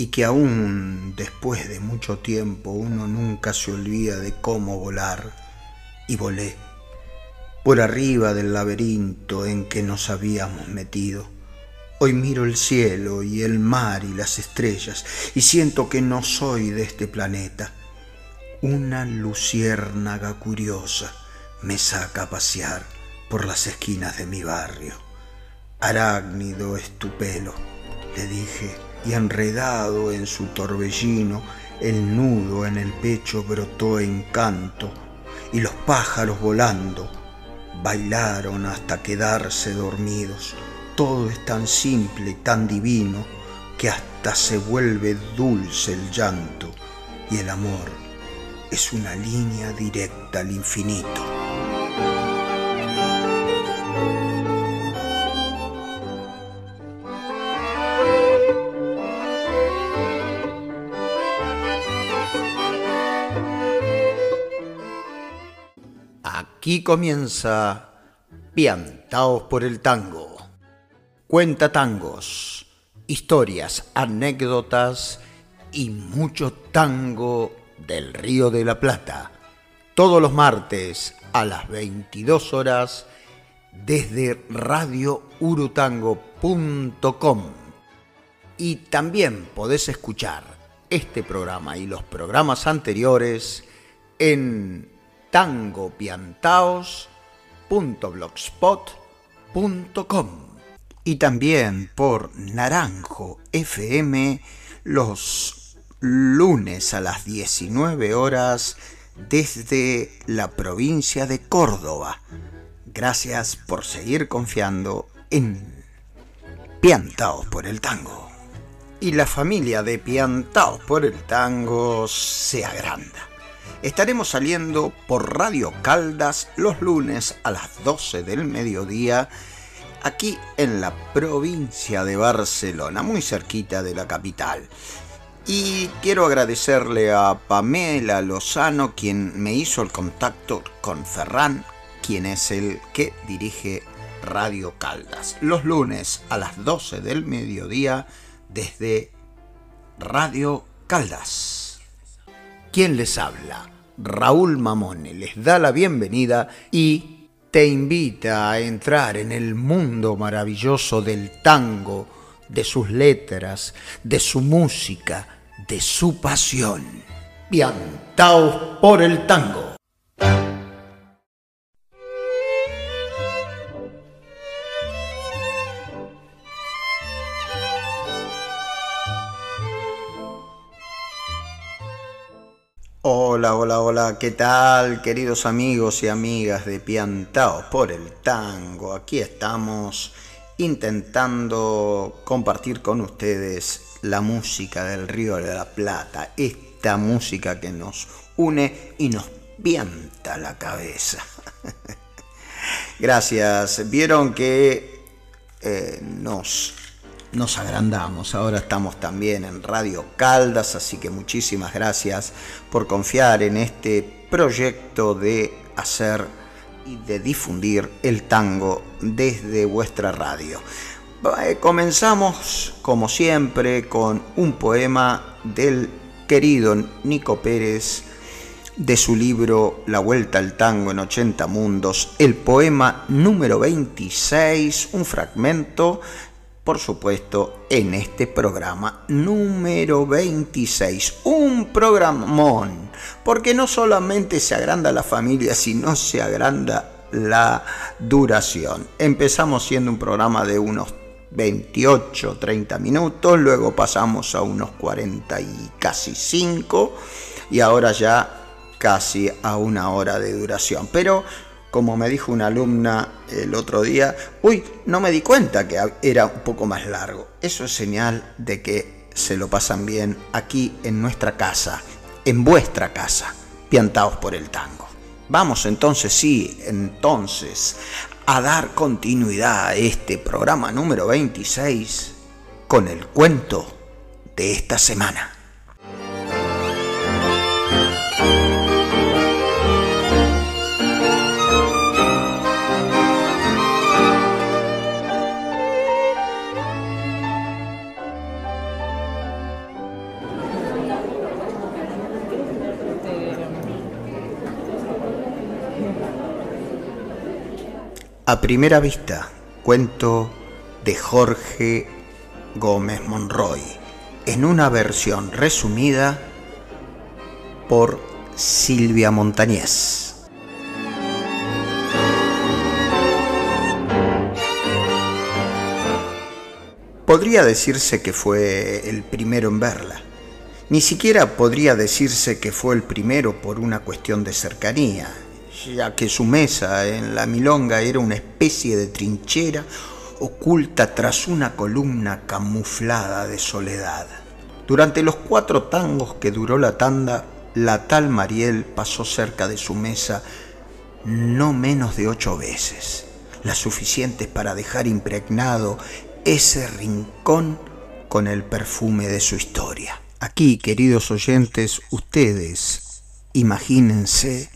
y que aún después de mucho tiempo uno nunca se olvida de cómo volar. Y volé por arriba del laberinto en que nos habíamos metido. Hoy miro el cielo y el mar y las estrellas y siento que no soy de este planeta. Una luciérnaga curiosa me saca a pasear por las esquinas de mi barrio. Arácnido es tu pelo, le dije, y enredado en su torbellino, el nudo en el pecho brotó encanto, y los pájaros volando bailaron hasta quedarse dormidos. Todo es tan simple tan divino que hasta se vuelve dulce el llanto y el amor es una línea directa al infinito. Aquí comienza Piantaos por el Tango. Cuenta tangos, historias, anécdotas y mucho tango del Río de la Plata. Todos los martes a las 22 horas desde radiourutango.com. Y también podés escuchar este programa y los programas anteriores en tangopiantaos.blogspot.com y también por Naranjo FM los lunes a las 19 horas desde la provincia de Córdoba. Gracias por seguir confiando en Piantaos por el Tango. Y la familia de Piantaos por el Tango se agranda Estaremos saliendo por Radio Caldas los lunes a las 12 del mediodía aquí en la provincia de Barcelona, muy cerquita de la capital. Y quiero agradecerle a Pamela Lozano, quien me hizo el contacto con Ferran, quien es el que dirige Radio Caldas. Los lunes a las 12 del mediodía desde Radio Caldas. ¿Quién les habla? Raúl Mamone les da la bienvenida y te invita a entrar en el mundo maravilloso del tango, de sus letras, de su música, de su pasión. Piantaos por el tango. Hola, hola, hola, ¿qué tal queridos amigos y amigas de Piantaos por el Tango? Aquí estamos intentando compartir con ustedes la música del Río de la Plata, esta música que nos une y nos pianta la cabeza. Gracias, vieron que eh, nos nos agrandamos. Ahora estamos también en Radio Caldas, así que muchísimas gracias por confiar en este proyecto de hacer y de difundir el tango desde vuestra radio. Eh, comenzamos, como siempre, con un poema del querido Nico Pérez de su libro La Vuelta al Tango en 80 Mundos, el poema número 26, un fragmento por supuesto, en este programa número 26. Un programón, porque no solamente se agranda la familia, sino se agranda la duración. Empezamos siendo un programa de unos 28, 30 minutos, luego pasamos a unos 40 y casi 5 y ahora ya casi a una hora de duración. Pero como me dijo una alumna el otro día, uy, no me di cuenta que era un poco más largo. Eso es señal de que se lo pasan bien aquí en nuestra casa, en vuestra casa, piantados por el tango. Vamos entonces, sí, entonces, a dar continuidad a este programa número 26 con el cuento de esta semana. A primera vista, cuento de Jorge Gómez Monroy, en una versión resumida por Silvia Montañez. Podría decirse que fue el primero en verla. Ni siquiera podría decirse que fue el primero por una cuestión de cercanía, ya que su mesa en la milonga era una especie de trinchera oculta tras una columna camuflada de soledad. Durante los cuatro tangos que duró la tanda, la tal Mariel pasó cerca de su mesa no menos de ocho veces, las suficientes para dejar impregnado ese rincón con el perfume de su historia. Aquí, queridos oyentes, ustedes imagínense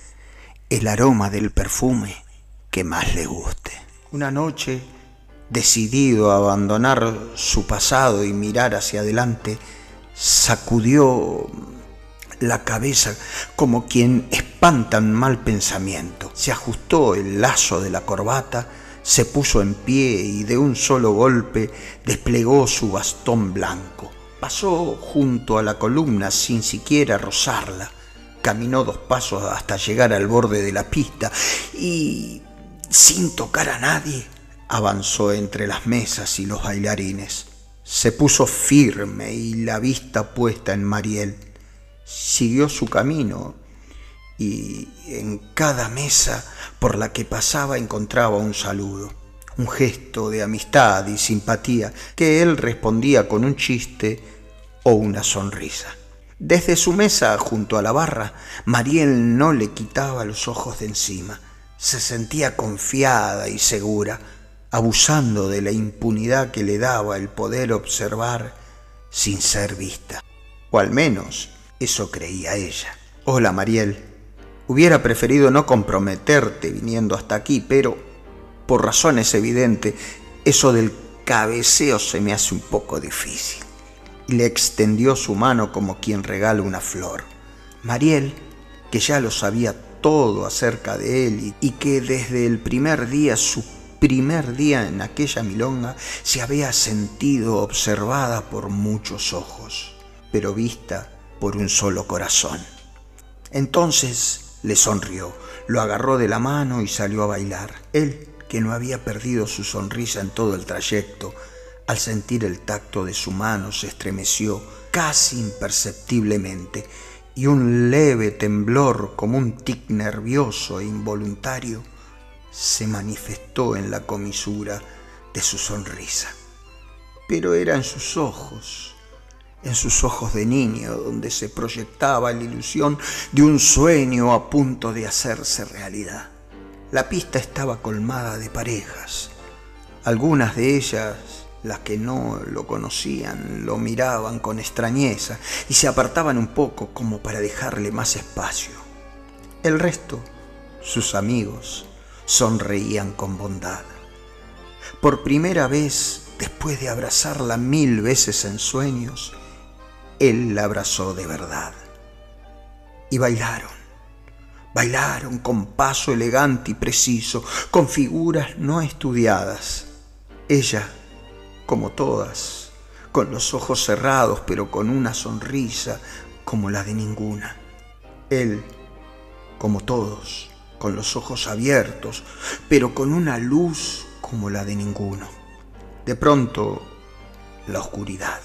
el aroma del perfume que más les guste. Una noche decidido a abandonar su pasado y mirar hacia adelante, sacudió la cabeza como quien espanta un mal pensamiento. Se ajustó el lazo de la corbata, se puso en pie y de un solo golpe desplegó su bastón blanco. Pasó junto a la columna sin siquiera rozarla. Caminó dos pasos hasta llegar al borde de la pista y, sin tocar a nadie, avanzó entre las mesas y los bailarines. Se puso firme y la vista puesta en Mariel. Siguió su camino y en cada mesa por la que pasaba encontraba un saludo, un gesto de amistad y simpatía que él respondía con un chiste o una sonrisa. Desde su mesa junto a la barra, Mariel no le quitaba los ojos de encima. Se sentía confiada y segura abusando de la impunidad que le daba el poder observar sin ser vista. O al menos eso creía ella. Hola, Mariel. Hubiera preferido no comprometerte viniendo hasta aquí, pero por razones evidentes, eso del cabeceo se me hace un poco difícil. Le extendió su mano como quien regala una flor. Mariel, que ya lo sabía todo acerca de él y, que desde el primer día su primer día en aquella milonga se había sentido observada por muchos ojos, pero vista por un solo corazón. Entonces le sonrió, lo agarró de la mano y salió a bailar. Él, que no había perdido su sonrisa en todo el trayecto, al sentir el tacto de su mano se estremeció casi imperceptiblemente y un leve temblor como un tic nervioso e involuntario se manifestó en la comisura de su sonrisa. Pero era en sus ojos, en sus ojos de niño, donde se proyectaba la ilusión de un sueño a punto de hacerse realidad. La pista estaba colmada de parejas. Algunas de ellas, las que no lo conocían, lo miraban con extrañeza y se apartaban un poco como para dejarle más espacio. El resto, sus amigos, sonreían con bondad. Por primera vez, después de abrazarla mil veces en sueños, él la abrazó de verdad. Y bailaron, bailaron con paso elegante y preciso, con figuras no estudiadas. Ella, como todas, con los ojos cerrados, pero con una sonrisa como la de ninguna. Él, como todos, con los ojos abiertos, pero con una luz como la de ninguno. De pronto, la oscuridad.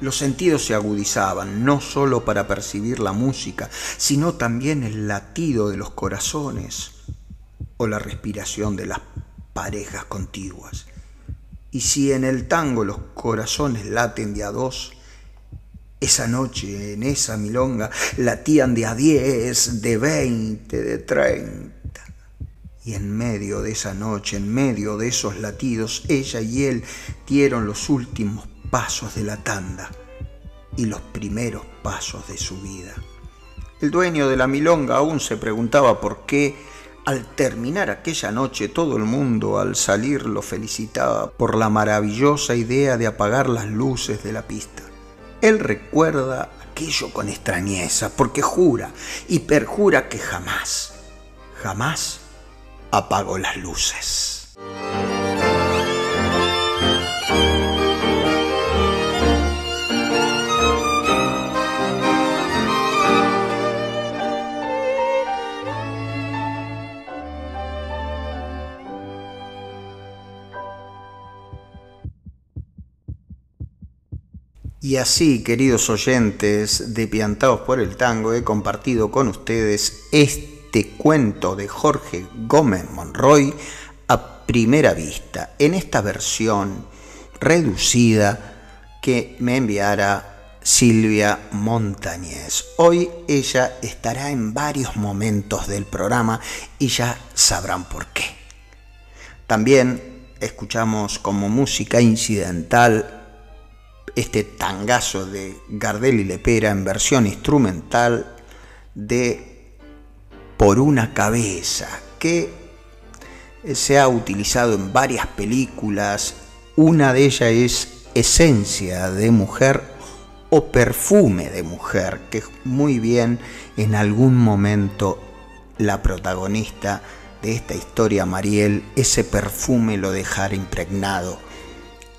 Los sentidos se agudizaban, no sólo para percibir la música, sino también el latido de los corazones o la respiración de las parejas contiguas. Y si en el tango los corazones laten de a dos, esa noche, en esa milonga, latían de a diez, de veinte, de treinta. Y en medio de esa noche, en medio de esos latidos, ella y él dieron los últimos pasos de la tanda y los primeros pasos de su vida. El dueño de la milonga aún se preguntaba por qué, al terminar aquella noche, todo el mundo al salir lo felicitaba por la maravillosa idea de apagar las luces de la pista. Él recuerda aquello con extrañeza, porque jura y perjura que jamás, jamás apagó las luces. Y así, queridos oyentes de Piantados por el Tango, he compartido con ustedes este cuento de Jorge Gómez Monroy a primera vista, en esta versión reducida que me enviara Silvia Montañez. Hoy ella estará en varios momentos del programa y ya sabrán por qué. También escuchamos como música incidental este tangazo de Gardel y Lepera en versión instrumental de Por una cabeza, que se ha utilizado en varias películas. Una de ellas es Esencia de Mujer o Perfume de Mujer, que muy bien en algún momento la protagonista de esta historia, Mariel, ese perfume lo dejara impregnado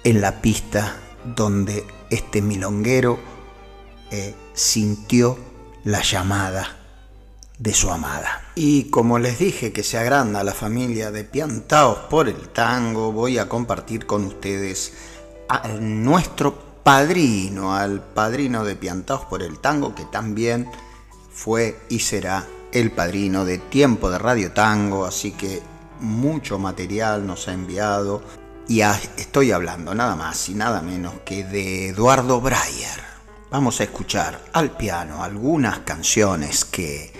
en la pista donde este milonguero eh, sintió la llamada de su amada. Y como les dije que se agranda la familia de Piantaos por el tango, voy a compartir con ustedes a nuestro padrino, al padrino de Piantaos por el tango, que también fue y será el padrino de Tiempo de Radio Tango, así que mucho material nos ha enviado y estoy hablando nada más y nada menos que de Eduardo Breyer. Vamos a escuchar al piano algunas canciones que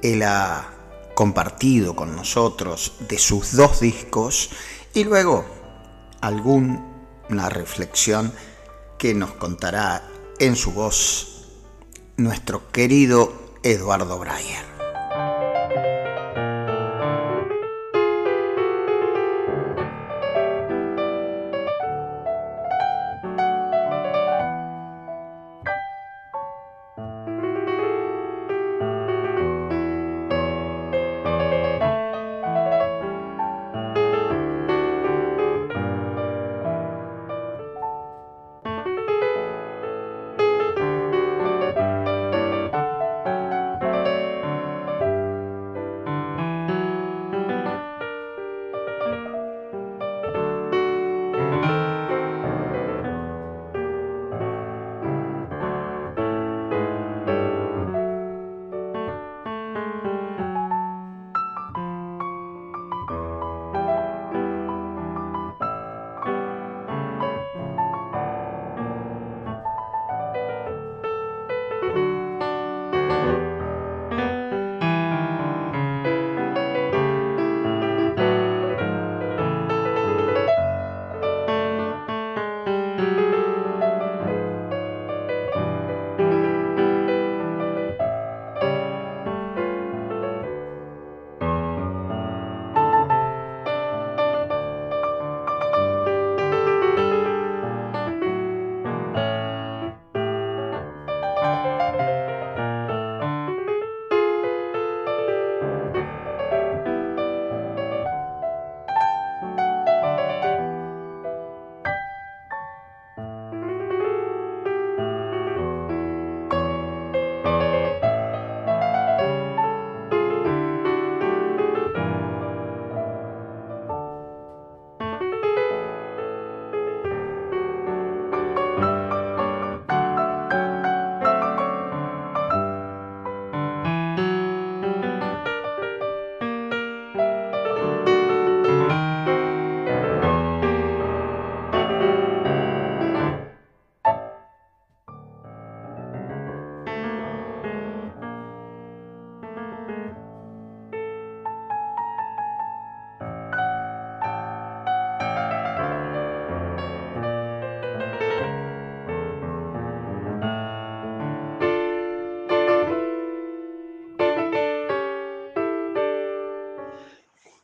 él ha compartido con nosotros de sus dos discos y luego alguna reflexión que nos contará en su voz nuestro querido Eduardo Breyer.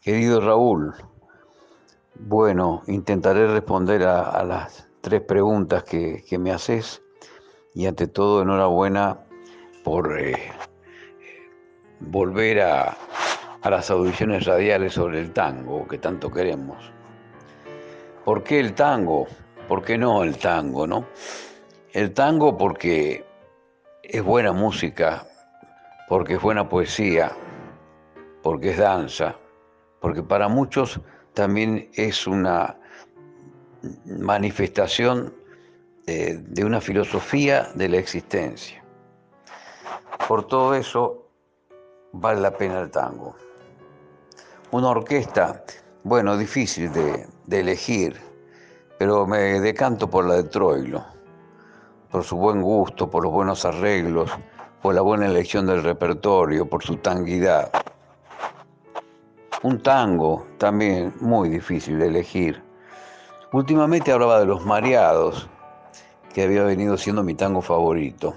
Querido Raúl, bueno, intentaré responder a, las tres preguntas que, me haces y ante todo enhorabuena por eh, volver a, a las audiciones radiales sobre el tango que tanto queremos. ¿Por qué el tango? ¿Por qué no el tango, no? El tango porque es buena música, porque es buena poesía, porque es danza porque para muchos también es una manifestación de una filosofía de la existencia. Por todo eso vale la pena el tango. Una orquesta, bueno, difícil de, elegir, pero me decanto por la de Troilo, por su buen gusto, por los buenos arreglos, por la buena elección del repertorio, por su tanguidad. Un tango también muy difícil de elegir. Últimamente hablaba de los mareados, que había venido siendo mi tango favorito.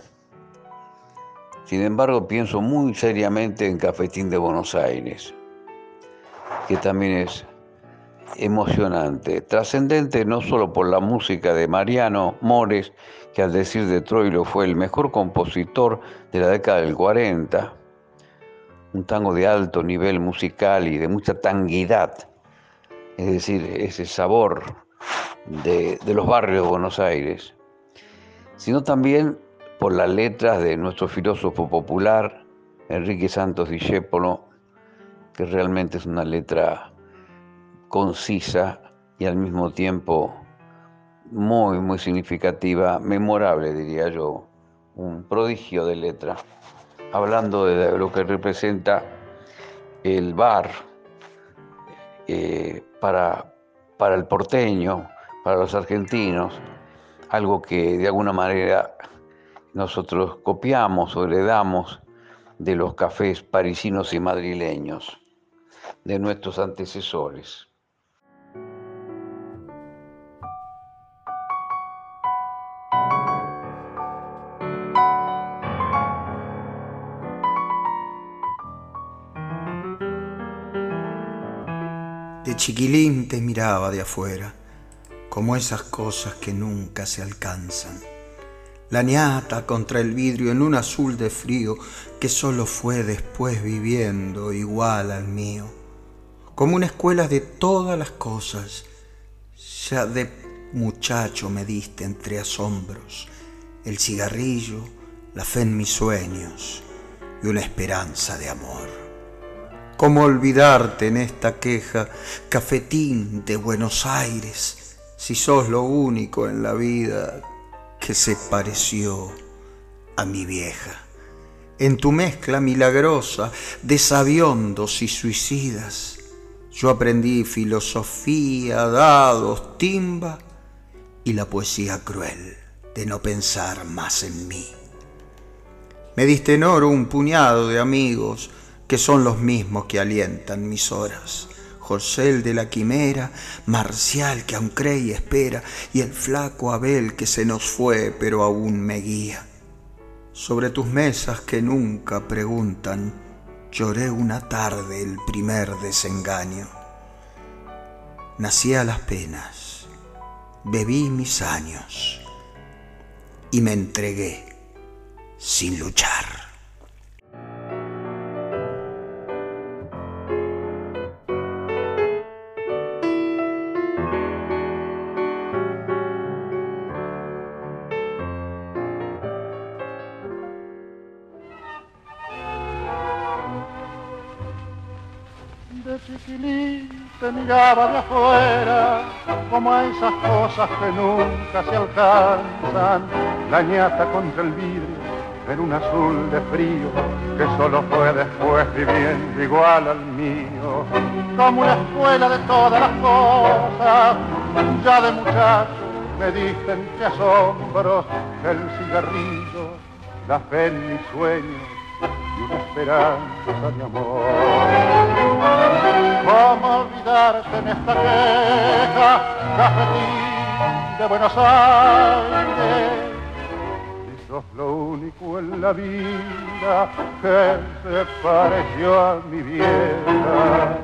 Sin embargo, pienso muy seriamente en Cafetín de Buenos Aires, que también es emocionante, trascendente no solo por la música de Mariano Mores, que al decir de Troilo fue el mejor compositor de la década del 40, un tango de alto nivel musical y de mucha tanguidad, es decir, ese sabor de, los barrios de Buenos Aires, sino también por las letras de nuestro filósofo popular, Enrique Santos Discépolo, que realmente es una letra concisa y al mismo tiempo muy, muy significativa, memorable, diría yo, un prodigio de letra, hablando de lo que representa el bar eh, para, para el porteño, para los argentinos, algo que de alguna manera nosotros copiamos o heredamos de los cafés parisinos y madrileños, de nuestros antecesores. Chiquilín te miraba de afuera, como esas cosas que nunca se alcanzan la ñata contra el vidrio en un azul de frío que solo fue después viviendo igual al mío, como una escuela de todas las cosas, ya de muchacho me diste entre asombros el cigarrillo, la fe en mis sueños y una esperanza de amor. ¿Cómo olvidarte en esta queja, cafetín de Buenos Aires, si sos lo único en la vida que se pareció a mi vieja. En tu mezcla milagrosa de sabiondos y suicidas, yo aprendí filosofía, dados, timba y la poesía cruel de no pensar más en mí. Me diste en oro un puñado de amigos que son los mismos que alientan mis horas el de la quimera, Marcial que aún cree y espera, y el flaco Abel que se nos fue pero aún me guía. Sobre tus mesas que nunca preguntan, lloré una tarde el primer desengaño. Nací a las penas, bebí mis años y me entregué sin luchar. Miraba de afuera como a esas cosas que nunca se alcanzan, la ñata contra el vidrio en un azul de frío que solo fue después viviendo igual al mío, como una escuela de todas las cosas, ya de muchacho me dicen que asombros, el cigarrillo, la fe en mis sueños y una esperanza de amor. ¿Cómo olvidarte en esta queja, cafetín de Buenos Aires? Si sos lo único en la vida que se pareció a mi vieja.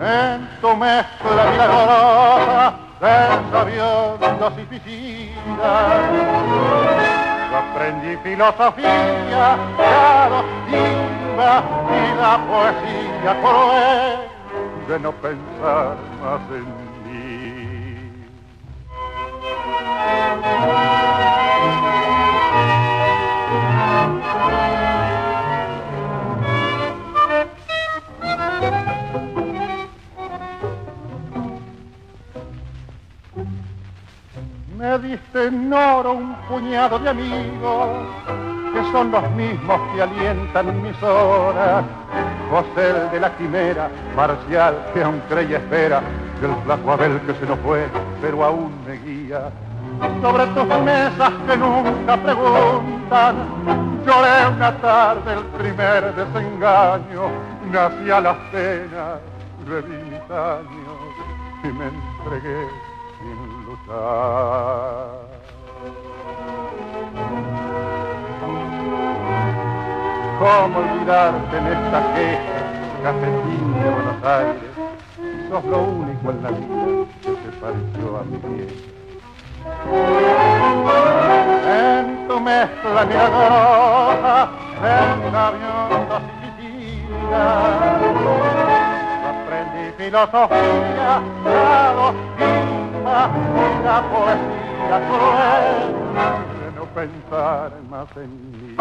En tu mezcla milagrosa de sabiondos y piscinas, aprendí filosofía, timba y la poesía cruel de no pensar más en mí. Me me diste en oro un puñado de amigos que son los mismos que alientan mis horas. José el de la quimera, marcial que aún cree espera, del flaco Abel que se nos fue, pero aún me guía. Sobre tus mesas que nunca preguntan, lloré una tarde el primer desengaño, nací a las penas, reví mis años y me entregué ¿Cómo olvidarte en esta queja, cafetín de Buenos Aires? Lo único en la vida que se pareció a mi vieja. En tu mezcla milagrosa, en gaviotas y aprendí filosofía, la no pensar más en mí.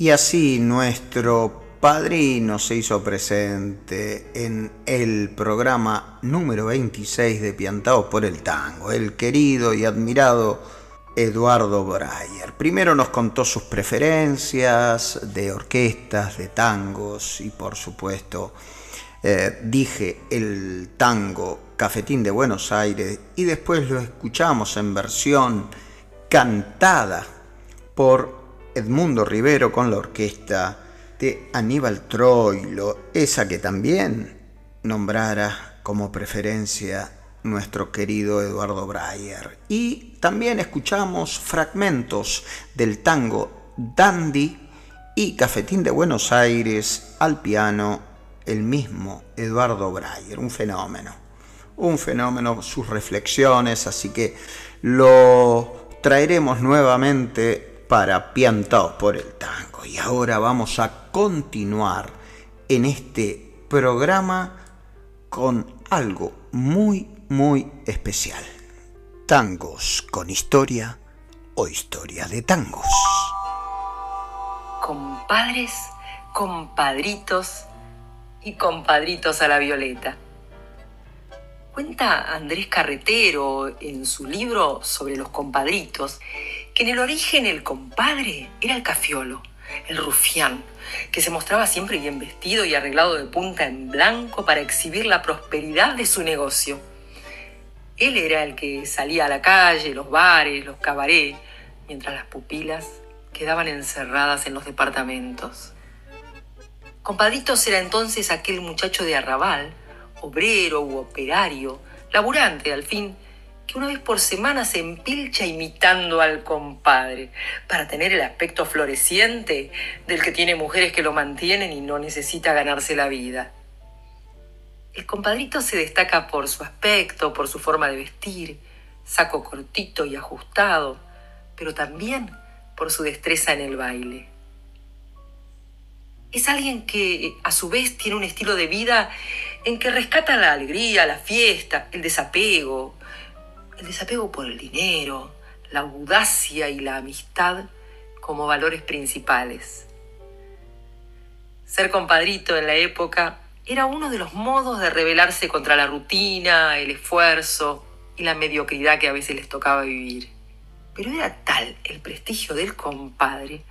Y así nuestro padrino se hizo presente en el programa número 26 de Piantados por el Tango, el querido y admirado Eduardo Breyer. Primero nos contó sus preferencias de orquestas, de tangos y por supuesto eh, dije el tango Cafetín de Buenos Aires y después lo escuchamos en versión cantada por Edmundo Rivero con la orquesta de Aníbal Troilo, esa que también nombrara como preferencia nuestro querido Eduardo Breyer. Y también escuchamos fragmentos del tango Dandy y Cafetín de Buenos Aires al piano el mismo Eduardo Breyer, un fenómeno, un fenómeno, sus reflexiones, así que lo traeremos nuevamente para Piantados por el Tango. Y ahora vamos a continuar en este programa con algo muy, muy especial. Tangos con historia o historia de tangos. Compadres, compadritos y compadritos a la violeta. Cuenta Andrés Carretero en su libro sobre los compadritos que en el origen el compadre era el cafiolo, el rufián, que se mostraba siempre bien vestido y arreglado de punta en blanco para exhibir la prosperidad de su negocio. Él era el que salía a la calle, los bares, los cabarets, mientras las pupilas quedaban encerradas en los departamentos. Compadritos era entonces aquel muchacho de arrabal, obrero u operario, laburante al fin, que una vez por semana se empilcha imitando al compadre, para tener el aspecto floreciente del que tiene mujeres que lo mantienen y no necesita ganarse la vida. El compadrito se destaca por su aspecto, por su forma de vestir, saco cortito y ajustado, pero también por su destreza en el baile. Es alguien que a su vez tiene un estilo de vida en que rescata la alegría, la fiesta, el desapego, el desapego por el dinero, la audacia y la amistad como valores principales. Ser compadrito en la época era uno de los modos de rebelarse contra la rutina, el esfuerzo y la mediocridad que a veces les tocaba vivir. Pero era tal el prestigio del compadre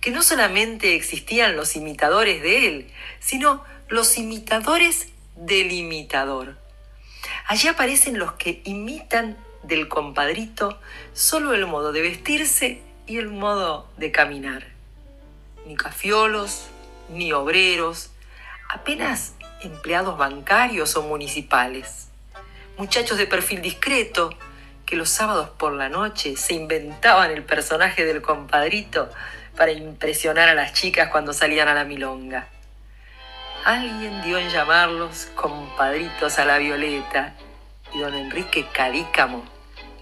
que no solamente existían los imitadores de él, sino los imitadores del imitador. Allí aparecen los que imitan del compadrito solo el modo de vestirse y el modo de caminar. Ni cafiolos, ni obreros, apenas empleados bancarios o municipales. Muchachos de perfil discreto que los sábados por la noche se inventaban el personaje del compadrito para impresionar a las chicas cuando salían a la milonga. Alguien dio en llamarlos compadritos a la violeta y don Enrique Cadícamo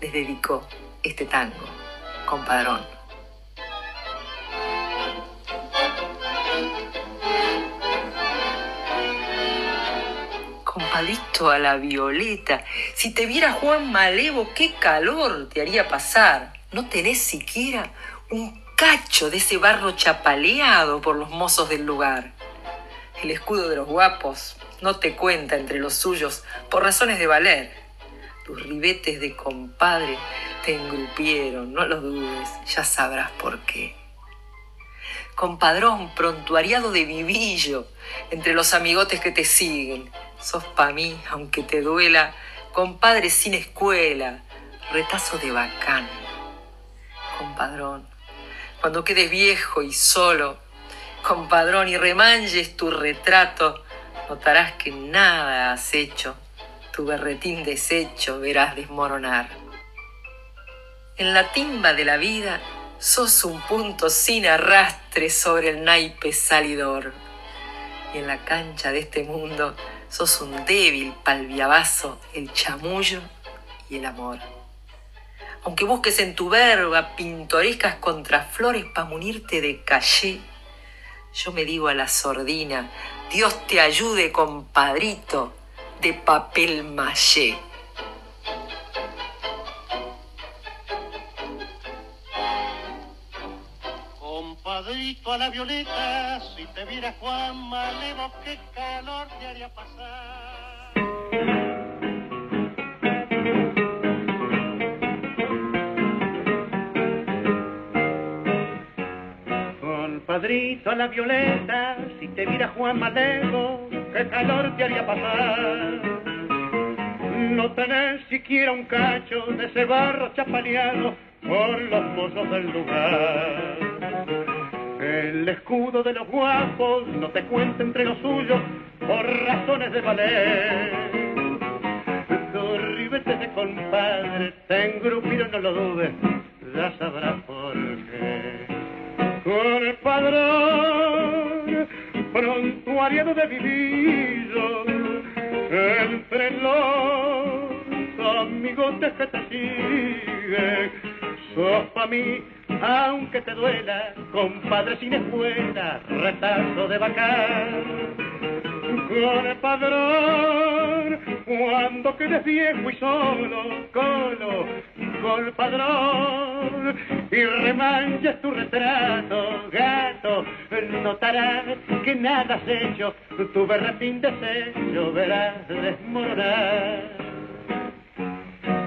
les dedicó este tango, compadrón. Compadrito a la violeta, si te viera Juan Malevo, qué calor te haría pasar. No tenés siquiera un cacho de ese barro chapaleado por los mozos del lugar. El escudo de los guapos no te cuenta entre los suyos por razones de valer. Tus ribetes de compadre te engrupieron, no lo dudes, ya sabrás por qué. Compadrón prontuariado de vivillo entre los amigotes que te siguen, sos pa' mí, aunque te duela, compadre sin escuela, retazo de bacán. Compadrón, cuando quedes viejo y solo, compadrón, y remanches tu retrato, notarás que nada has hecho, tu berretín deshecho verás desmoronar. En la timba de la vida sos un punto sin arrastre sobre el naipe salidor. Y en la cancha de este mundo sos un débil palviabazo, el chamullo y el amor. Aunque busques en tu verba pintorescas contraflores para munirte de calle, yo me digo a la sordina, Dios te ayude, compadrito, de papel maché. Compadrito a la violeta, si te viera Juan Malevo, qué calor te haría pasar. Compadrito a la violeta, si te viera Juan Malevo, qué calor te haría pasar. No tenés siquiera un cacho de ese barro chapaleado por los mozos del lugar. El escudo de los guapos no te cuenta entre los suyos por razones de valer. Tu ribete de compadre te engrupieron, no lo dudes, ya sabrás por qué. Con el padrón, prontuariado de vivillo, entre los amigotes que te siguen, sos pa' mí aunque te duela, compadre sin escuela, retazo de bacán. Padrón, cuando quedes viejo y solo, colo, padrón, y remanches tu retrato, gato, notarás que nada has hecho, tu berretín desecho verás desmoronar.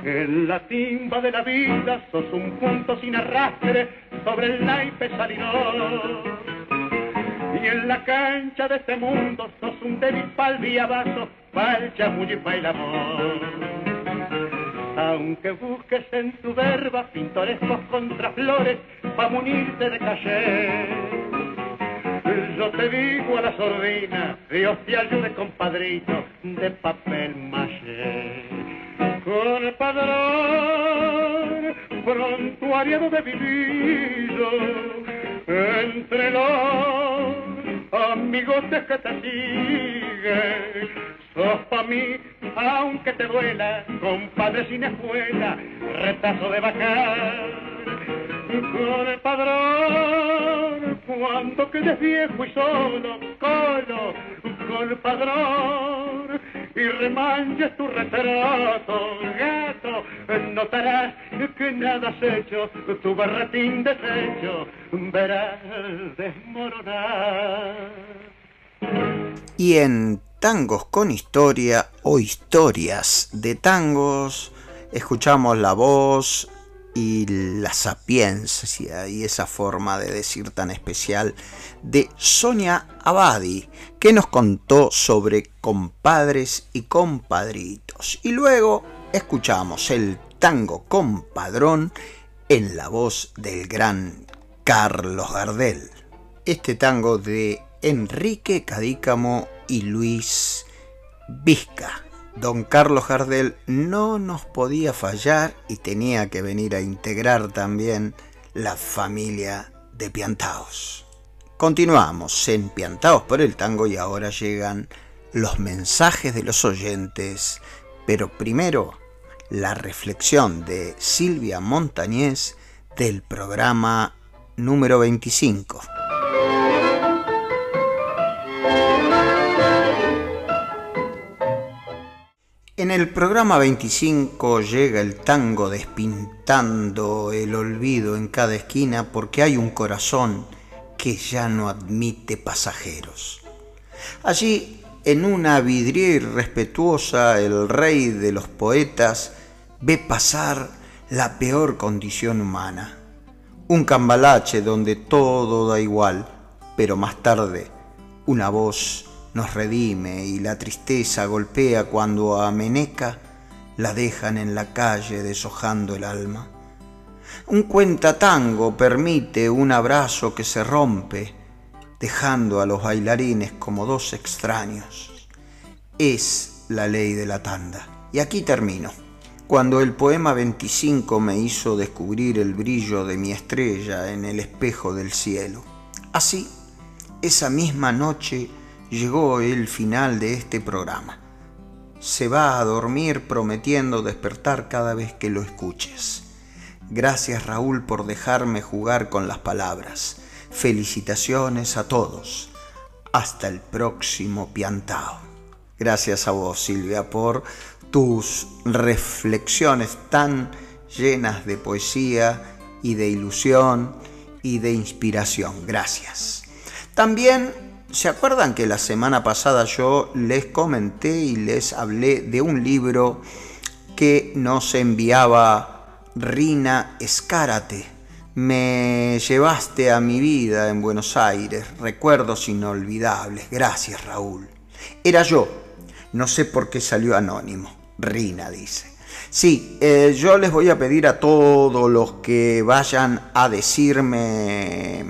En la timba de la vida sos un punto sin arrastre sobre el naipe salidor. Y en la cancha de este mundo sos un débil pal vaso, pa'l chamullo y pa'l amor. Aunque busques en tu verba pintorescos contraflores pa' munirte de caché. Yo te digo a la sordina, Dios te ayude compadrito de papel maché con el padrón prontuariado de vivido entre los amigotes que te siguen. Sos pa' mí, aunque te duela, compadre sin escuela, retazo de bajar. Con el padrón, cuando quedes viejo y solo, colo, con el padrón, y remanches tu retrato, gato, notarás que nada has hecho, tu barretín deshecho, verás desmoronar. Y en Tangos con Historia o Historias de Tangos, escuchamos la voz y la sapiencia y esa forma de decir tan especial de Sonia Abadi, que nos contó sobre compadres y compadritos. Y luego escuchamos el tango compadrón en la voz del gran Carlos Gardel. Este tango de Enrique Cadícamo y Luis Vizca. Don Carlos Gardel no nos podía fallar y tenía que venir a integrar también la familia de Piantaos. Continuamos en Piantaos por el Tango y ahora llegan los mensajes de los oyentes, pero primero la reflexión de Silvia Montañez del programa número 25. En el programa 25 llega el tango despintando el olvido en cada esquina porque hay un corazón que ya no admite pasajeros. Allí, en una vidriera irrespetuosa, el rey de los poetas ve pasar la peor condición humana. Un cambalache donde todo da igual, pero más tarde una voz nos redime y la tristeza golpea cuando a Meneca la dejan en la calle deshojando el alma. Un cuentatango permite un abrazo que se rompe, dejando a los bailarines como dos extraños. Es la ley de la tanda. Y aquí termino. Cuando el poema 25 me hizo descubrir el brillo de mi estrella en el espejo del cielo. Así, esa misma noche llegó el final de este programa. Se va a dormir prometiendo despertar cada vez que lo escuches. Gracias Raúl por dejarme jugar con las palabras. Felicitaciones a todos. Hasta el próximo piantao. Gracias a vos Silvia por tus reflexiones tan llenas de poesía y de ilusión y de inspiración. Gracias. También ¿Se acuerdan que la semana pasada yo les comenté y les hablé de un libro que nos enviaba Rina Escárate? Me llevaste a mi vida en Buenos Aires, recuerdos inolvidables. Gracias, Raúl. Era yo. No sé por qué salió anónimo. Rina dice. Sí, eh, yo les voy a pedir a todos los que vayan a decirme,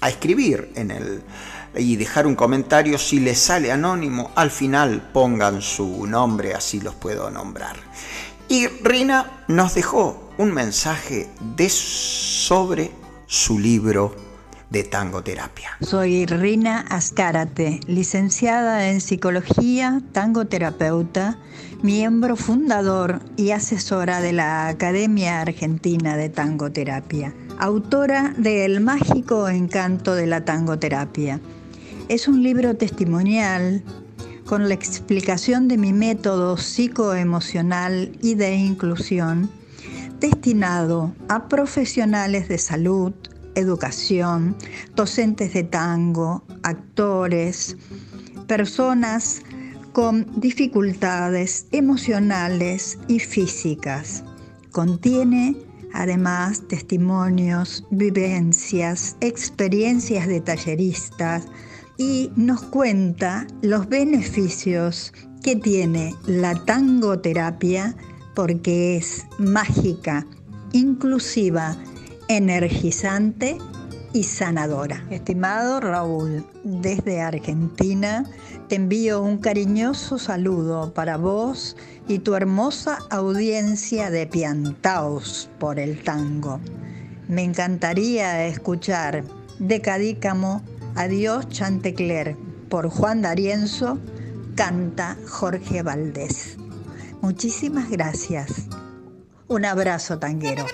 a escribir en el y dejar un comentario. Si les sale anónimo, al final pongan su nombre, así los puedo nombrar. Y Rina nos dejó un mensaje de sobre su libro de tangoterapia. Soy Rina Ascárate, licenciada en psicología, tangoterapeuta, miembro fundador y asesora de la Academia Argentina de Tangoterapia, autora de El mágico encanto de la tangoterapia es un libro testimonial con la explicación de mi método psicoemocional y de inclusión destinado a profesionales de salud, educación, docentes de tango, actores, personas con dificultades emocionales y físicas. Contiene además testimonios, vivencias, experiencias de talleristas, y nos cuenta los beneficios que tiene la tangoterapia porque es mágica, inclusiva, energizante y sanadora. Estimado Raúl, desde Argentina te envío un cariñoso saludo para vos y tu hermosa audiencia de piantaos por el tango. Me encantaría escuchar de Cadícamo Adiós Chantecler por Juan D'Arienzo, canta Jorge Valdés. Muchísimas gracias. Un abrazo tanguero.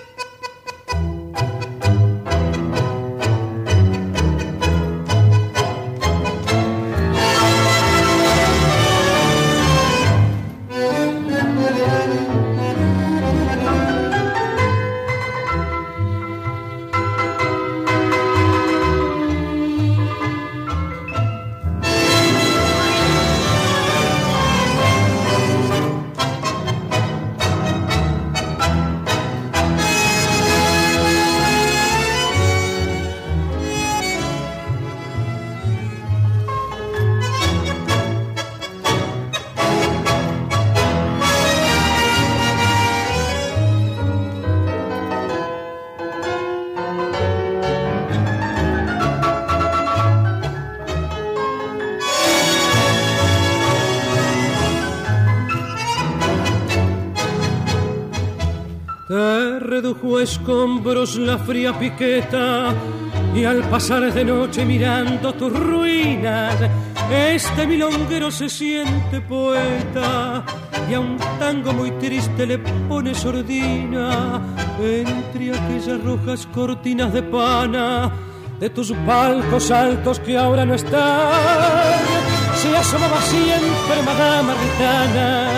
Escombros la fría piqueta y al pasar de noche mirando tus ruinas, este milonguero se siente poeta y a un tango muy triste le pone sordina entre aquellas rojas cortinas de pana de tus palcos altos que ahora no están. Se asomaba siempre Madama Ritana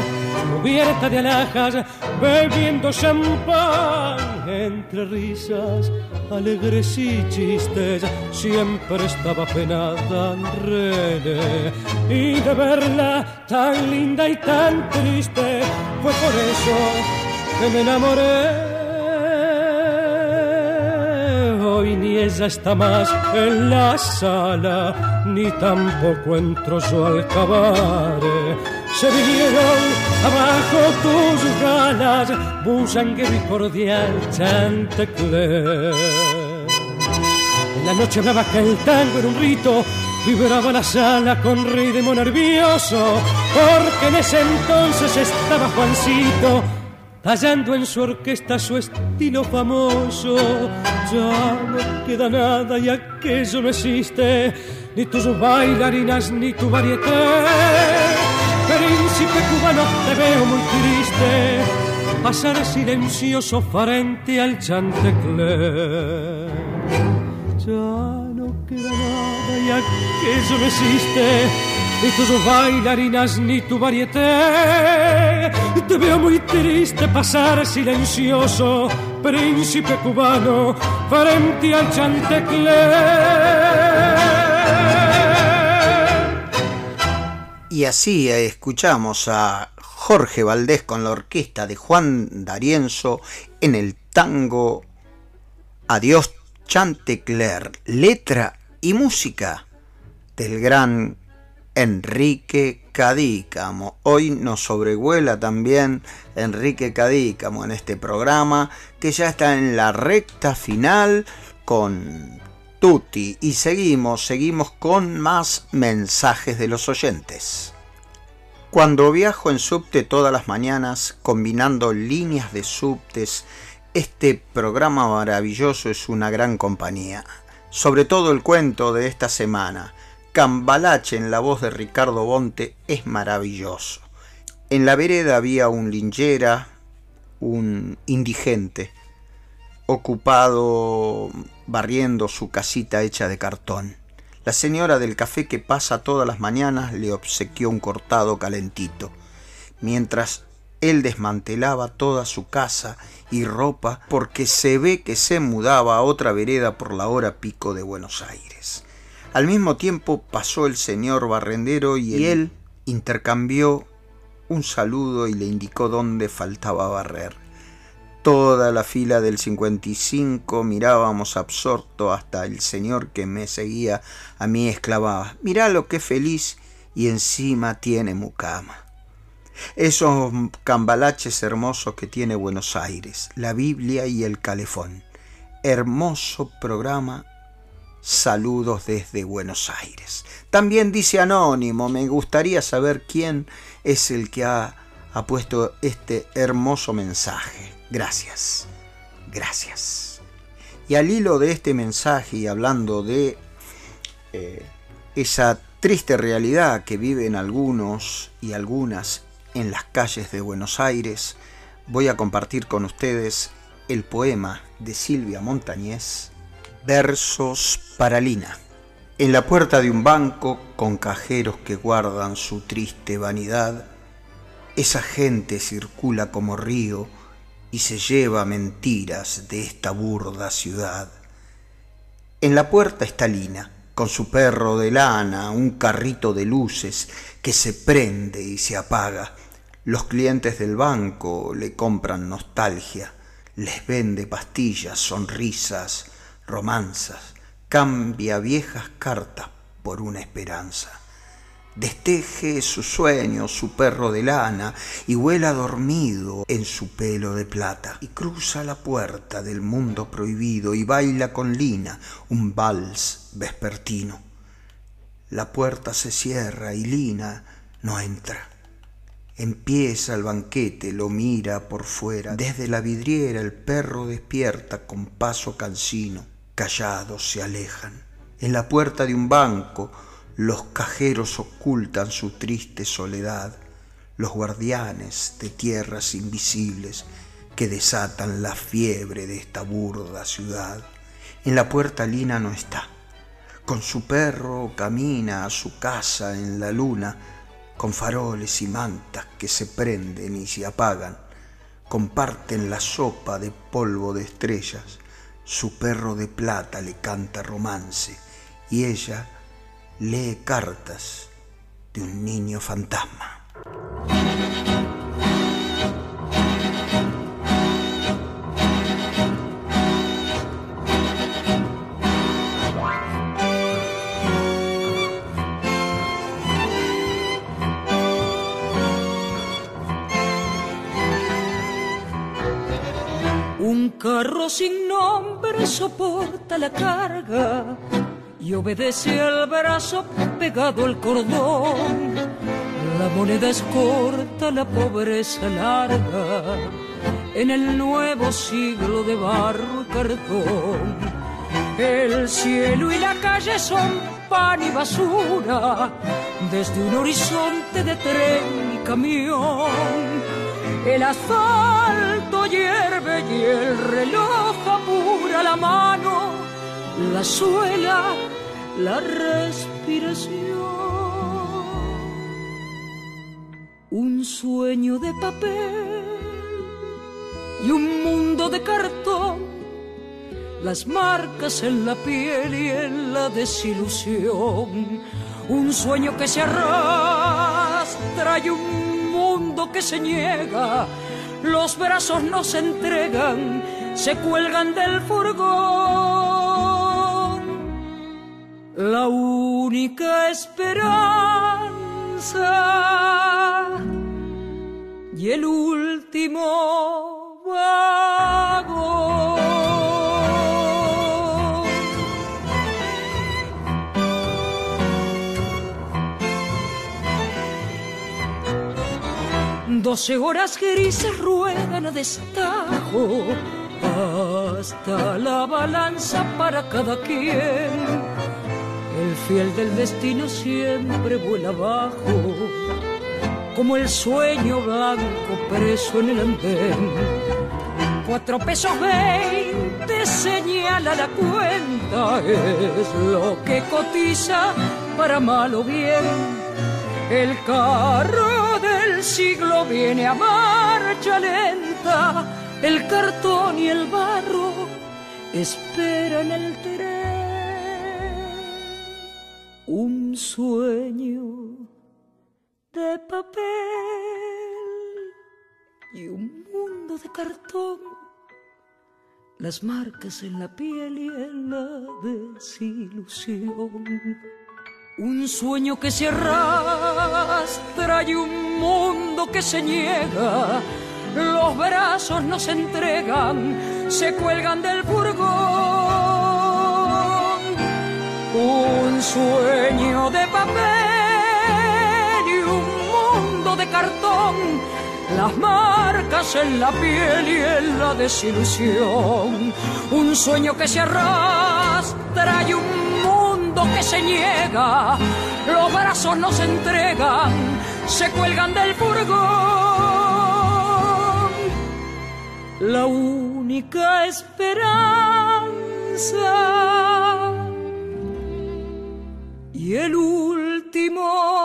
cubierta de alhajas, bebiendo champán entre risas, alegres y chistes. Siempre estaba penada René y de verla tan linda y tan triste fue por eso que me enamoré hoy ni ella está más en la sala, ni tampoco entró su alcabare. Se vinieron abajo tus ganas, busanguero y cordial chantecler. En la noche hablaba que el tango era un rito, vibraba la sala con ritmo nervioso, porque en ese entonces estaba Juancito tallando en su orquesta su estilo famoso. Ya no queda nada y aquello no existe, ni tus bailarinas ni tu varieté. Príncipe cubano, te veo muy triste, pasar silencioso frente al chantecler. Ya no queda nada y aquello no existe ni tus bailarinas ni tu varieté. Te veo muy triste pasar silencioso, príncipe cubano, frente al chantecler. Y así escuchamos a Jorge Valdés con la orquesta de Juan D'Arienzo en el tango Adiós Chantecler, letra y música del gran Enrique Cadícamo. Hoy nos sobrevuela también Enrique Cadícamo en este programa que ya está en la recta final con Y seguimos, seguimos con más mensajes de los oyentes. Cuando viajo en subte todas las mañanas combinando líneas de subtes, este programa maravilloso es una gran compañía. Sobre todo el cuento de esta semana Cambalache en la voz de Ricardo Bonte es maravilloso. En la vereda había un linchera, un indigente, ocupado barriendo su casita hecha de cartón. La señora del café que pasa todas las mañanas le obsequió un cortado calentito, mientras él desmantelaba toda su casa y ropa porque se ve que se mudaba a otra vereda por la hora pico de Buenos Aires. Al mismo tiempo pasó el señor barrendero y él intercambió un saludo y le indicó dónde faltaba barrer. Toda la fila del 55 mirábamos absorto hasta el señor que me seguía a mí exclamaba, mirá lo que feliz y encima tiene mucama. Esos cambalaches hermosos que tiene Buenos Aires, la Biblia y el calefón. Hermoso programa Saludos desde Buenos Aires. También dice Anónimo, me gustaría saber quién es el que ha, ha puesto este hermoso mensaje. Gracias, gracias. Y al hilo de este mensaje y hablando de eh, esa triste realidad que viven algunos y algunas en las calles de Buenos Aires, voy a compartir con ustedes el poema de Silvia Montañés Versos para Lina. En la puerta de un banco, con cajeros que guardan su triste vanidad, esa gente circula como río y se lleva mentiras de esta burda ciudad. En la puerta está Lina, con su perro de lana, un carrito de luces que se prende y se apaga. Los clientes del banco le compran nostalgia, les vende pastillas, sonrisas, romanzas, cambia viejas cartas por una esperanza. Desteje su sueño, su perro de lana, y vuela dormido en su pelo de plata, y cruza la puerta del mundo prohibido y baila con Lina un vals vespertino. La puerta se cierra y Lina no entra. Empieza el banquete, lo mira por fuera. Desde la vidriera el perro despierta con paso cansino callados se alejan. En la puerta de un banco los cajeros ocultan su triste soledad, los guardianes de tierras invisibles que desatan la fiebre de esta burda ciudad. En la puerta Lina no está. Con su perro camina a su casa en la luna, con faroles y mantas que se prenden y se apagan, comparten la sopa de polvo de estrellas, su perro de plata le canta romance y ella lee cartas de un niño fantasma. Un carro sin nombre soporta la carga y obedece al brazo pegado al cordón. La moneda es corta, la pobreza larga, en el nuevo siglo de barro y cartón. El cielo y la calle son pan y basura, desde un horizonte de tren y camión. El asfalto hierve y el reloj apura la mano, la suela la respiración. Un sueño de papel y un mundo de cartón, las marcas en la piel y en la desilusión. Un sueño que se arrastra y un mundo que se niega, los brazos no se entregan, se cuelgan del furgón la única esperanza y el último vago. Doce horas grises ruedan a destajo hasta la balanza para cada quien el fiel del destino siempre vuela abajo, como el sueño blanco preso en el andén. Cuatro pesos veinte señala la cuenta, es lo que cotiza para mal o bien. El carro del siglo viene a marcha lenta, el cartón y el barro esperan el tren un sueño de papel y un mundo de cartón, las marcas en la piel y en la desilusión. Un sueño que se arrastra y un mundo que se niega. Los brazos no se entregan, se cuelgan del furgón sueño de papel y un mundo de cartón, las marcas en la piel y en la desilusión, un sueño que se arrastra y un mundo que se niega, los brazos no se entregan, se cuelgan del furgón. La única esperanza y el último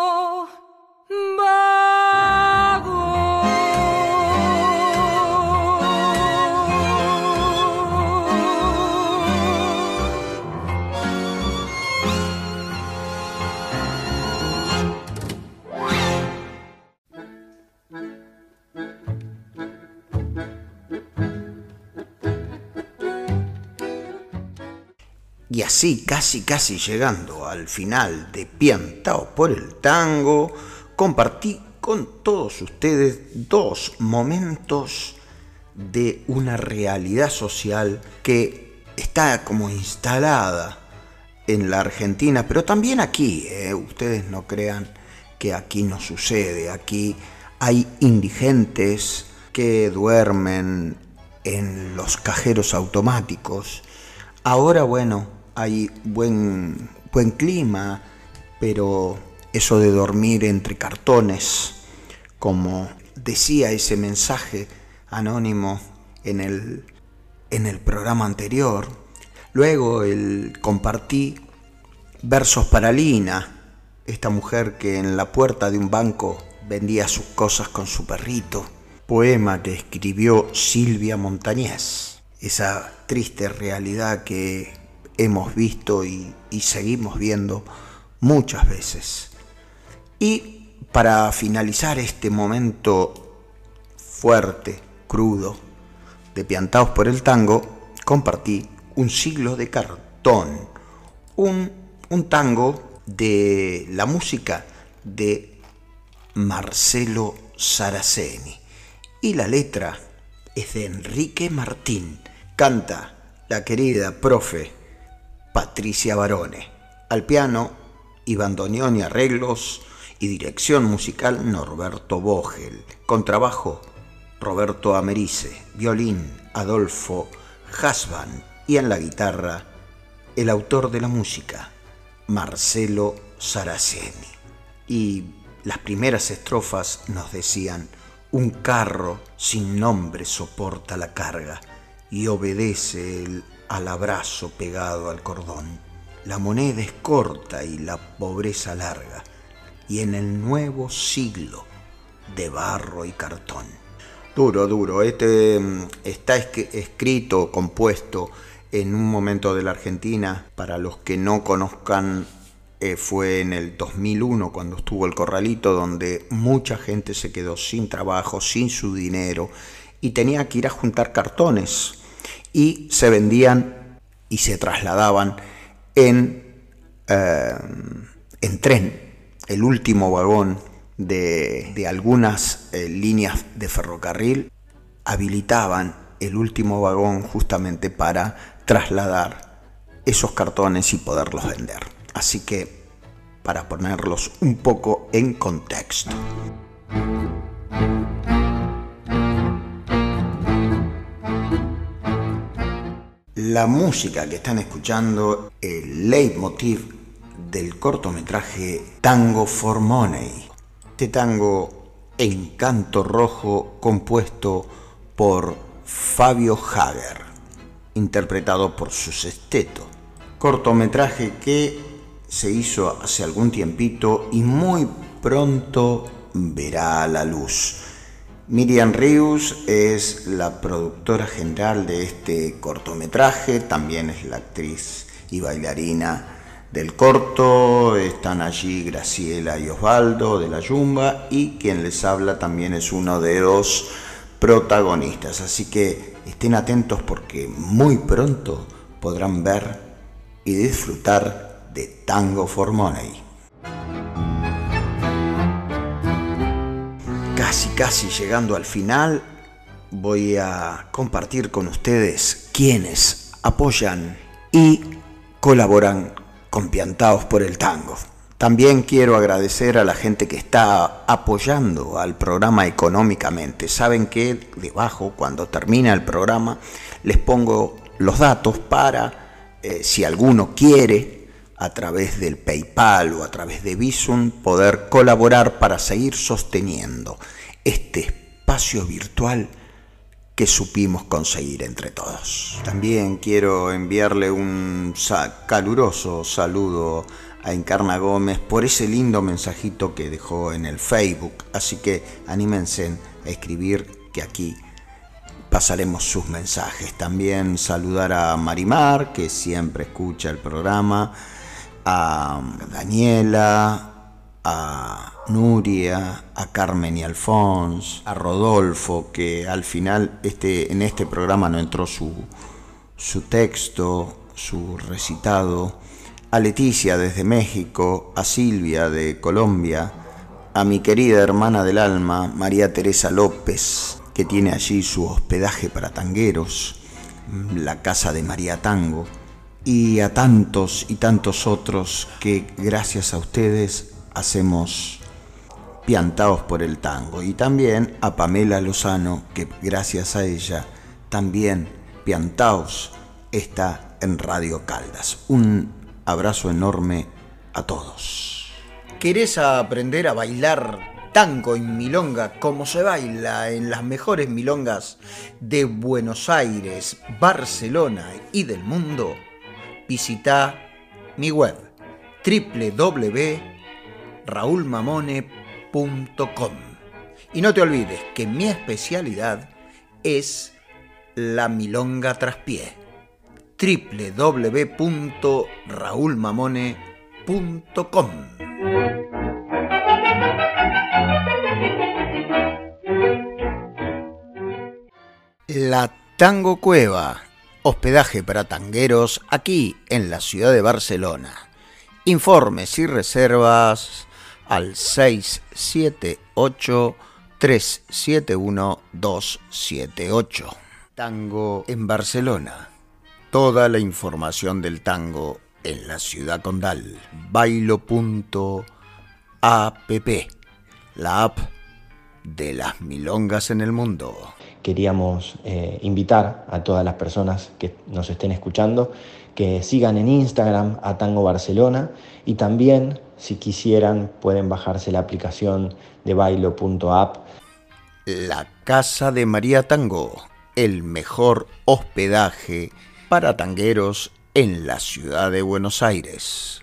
Y así, casi, casi llegando al final de Piantao por el Tango, compartí con todos ustedes dos momentos de una realidad social que está como instalada en la Argentina, pero también aquí. ¿eh? Ustedes no crean que aquí no sucede. Aquí hay indigentes que duermen en los cajeros automáticos. Ahora, bueno, hay buen, buen clima, pero eso de dormir entre cartones, como decía ese mensaje anónimo en el, en el programa anterior, luego el compartí versos para Lina, esta mujer que en la puerta de un banco vendía sus cosas con su perrito, poema que escribió Silvia Montañés, esa triste realidad que hemos visto y, seguimos viendo muchas veces. Y para finalizar este momento fuerte, crudo, de Piantaos por el Tango, compartí un siglo de cartón, un tango de la música de Marcelo Saraceni. Y la letra es de Enrique Martín. Canta la querida profe Patricia Barone. Al piano, Iván Donión y arreglos y dirección musical Norberto Vogel. Contrabajo, Roberto Americe. Violín, Adolfo Hasban. Y en la guitarra, el autor de la música, Marcelo Saraceni. Y las primeras estrofas nos decían, un carro sin nombre soporta la carga y obedece el, al abrazo pegado al cordón. La moneda es corta y la pobreza larga, y en el nuevo siglo de barro y cartón. Duro, duro. Este mm, está escrito, compuesto en un momento de la Argentina. Para los que no conozcan, eh, fue en el 2001 cuando estuvo el corralito, donde mucha gente se quedó sin trabajo, sin su dinero y tenía que ir a juntar cartones y se vendían y se trasladaban en, eh, en tren. El último vagón de, de algunas eh, líneas de ferrocarril habilitaban el último vagón justamente para trasladar esos cartones y poderlos vender. Así que, para ponerlos un poco en contexto. La música que están escuchando, el leitmotiv del cortometraje Tango for Money. Este tango Encanto Rojo compuesto por Fabio Hager interpretado por su sexteto. Cortometraje que se hizo hace algún tiempito y muy pronto verá la luz. Miriam Rius es la productora general de este cortometraje, también es la actriz y bailarina del corto, están allí Graciela y Osvaldo de la Yumba y quien les habla también es uno de los protagonistas. Así que estén atentos porque muy pronto podrán ver y disfrutar de Tango for Money. Casi, casi llegando al final, voy a compartir con ustedes quienes apoyan y colaboran con Piantaos por el Tango. También quiero agradecer a la gente que está apoyando al programa económicamente. Saben que debajo, cuando termina el programa, les pongo los datos para, eh, si alguno quiere, a través del PayPal o a través de Visum, poder colaborar para seguir sosteniendo este espacio virtual que supimos conseguir entre todos. También quiero enviarle un caluroso saludo a Encarna Gómez por ese lindo mensajito que dejó en el Facebook. Así que anímense a escribir que aquí pasaremos sus mensajes. También saludar a Marimar, que siempre escucha el programa, a Daniela, a Nuria, a Carmen y Alfons, a Rodolfo, que al final este, en este programa no entró su, su texto, su recitado. A Leticia desde México, a Silvia de Colombia, a mi querida hermana del alma, María Teresa López, que tiene allí su hospedaje para tangueros, la casa de María Tango, y a tantos y tantos otros que gracias a ustedes hacemos piantados por el tango. Y también a Pamela Lozano, que gracias a ella también piantaos está en Radio Caldas. Un abrazo enorme a todos. ¿Querés aprender a bailar tango y milonga como se baila en las mejores milongas de Buenos Aires, Barcelona y del mundo? Visita mi web www raulmamone.com. Y no te olvides que mi especialidad es la milonga traspié www.raulmamone.com. La Tango Cueva, hospedaje para tangueros aquí en la ciudad de Barcelona. Informes y reservas al 678 371 278. Tango en Barcelona. Toda la información del tango en la ciudad condal. Bailo.app, la app de las milongas en el mundo queríamos eh, invitar a todas las personas que nos estén escuchando que sigan en Instagram a Tango Barcelona y también si quisieran pueden bajarse la aplicación de bailo.app. La Casa de María Tango, el mejor hospedaje para tangueros en la ciudad de Buenos Aires.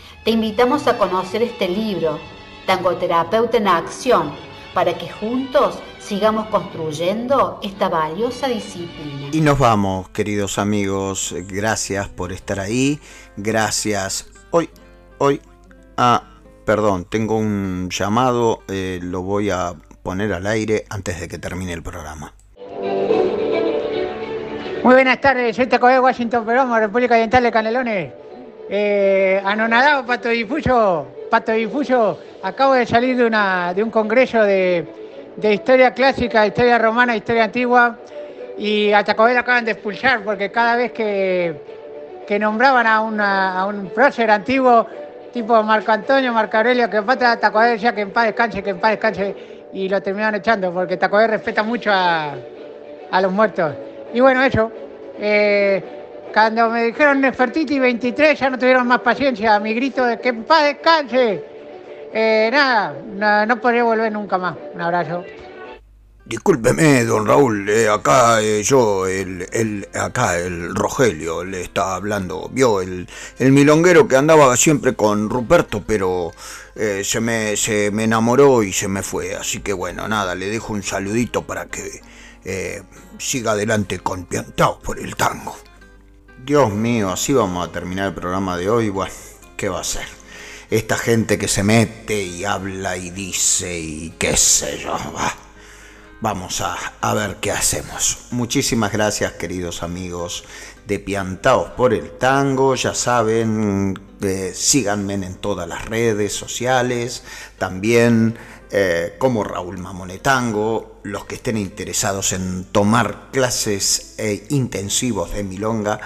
te invitamos a conocer este libro, Tangoterapeuta en Acción, para que juntos sigamos construyendo esta valiosa disciplina. Y nos vamos, queridos amigos. Gracias por estar ahí. Gracias. Hoy, hoy, ah, perdón, tengo un llamado. Eh, lo voy a poner al aire antes de que termine el programa. Muy buenas tardes, soy Taco de Washington Perón, República Oriental de Canelones. Eh, anonadado, Pato Difuyo, Pato Difuyo, acabo de salir de, una, de un congreso de, historia clásica, historia romana, historia antigua, y a Tacobel acaban de expulsar, porque cada vez que, que nombraban a, a un prócer antiguo, tipo Marco Antonio, Marco Aurelio, que pata Tacobel decía que en paz descanse, que en paz descanse, y lo terminaron echando, porque Tacobel respeta mucho a, a los muertos. Y bueno, eso. Eh, cuando me dijeron Nefertiti 23 ya no tuvieron más paciencia. Mi grito de que en paz descanse. Eh, nada, no, podría volver nunca más. Un abrazo. Discúlpeme, don Raúl, eh, acá eh, yo, el, el, acá el Rogelio le está hablando. Vio el, el milonguero que andaba siempre con Ruperto, pero se, me, se me enamoró y se me fue. Así que bueno, nada, le dejo un saludito para que siga adelante con Piantao por el tango. Dios mío, así vamos a terminar el programa de hoy. Bueno, ¿qué va a ser? Esta gente que se mete y habla y dice y qué sé yo, va. Vamos a, ver qué hacemos. Muchísimas gracias, queridos amigos de Piantaos por el Tango. Ya saben, eh, síganme en todas las redes sociales. También eh, como Raúl Mamonetango. Los que estén interesados en tomar clases eh, intensivos de Milonga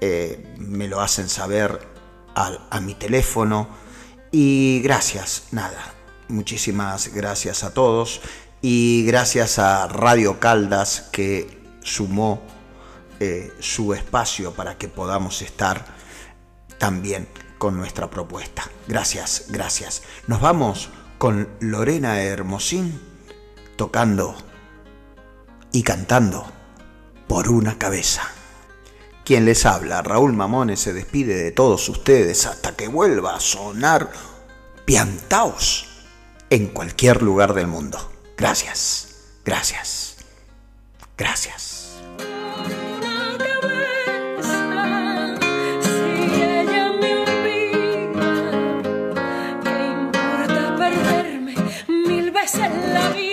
eh, me lo hacen saber a, mi teléfono. Y gracias, nada, muchísimas gracias a todos y gracias a Radio Caldas que sumó eh, su espacio para que podamos estar también con nuestra propuesta. Gracias, gracias. Nos vamos con Lorena Hermosín tocando y cantando por una cabeza. Quien les habla, Raúl Mamones, se despide de todos ustedes hasta que vuelva a sonar piantaos en cualquier lugar del mundo. Gracias, gracias, gracias. en la vida.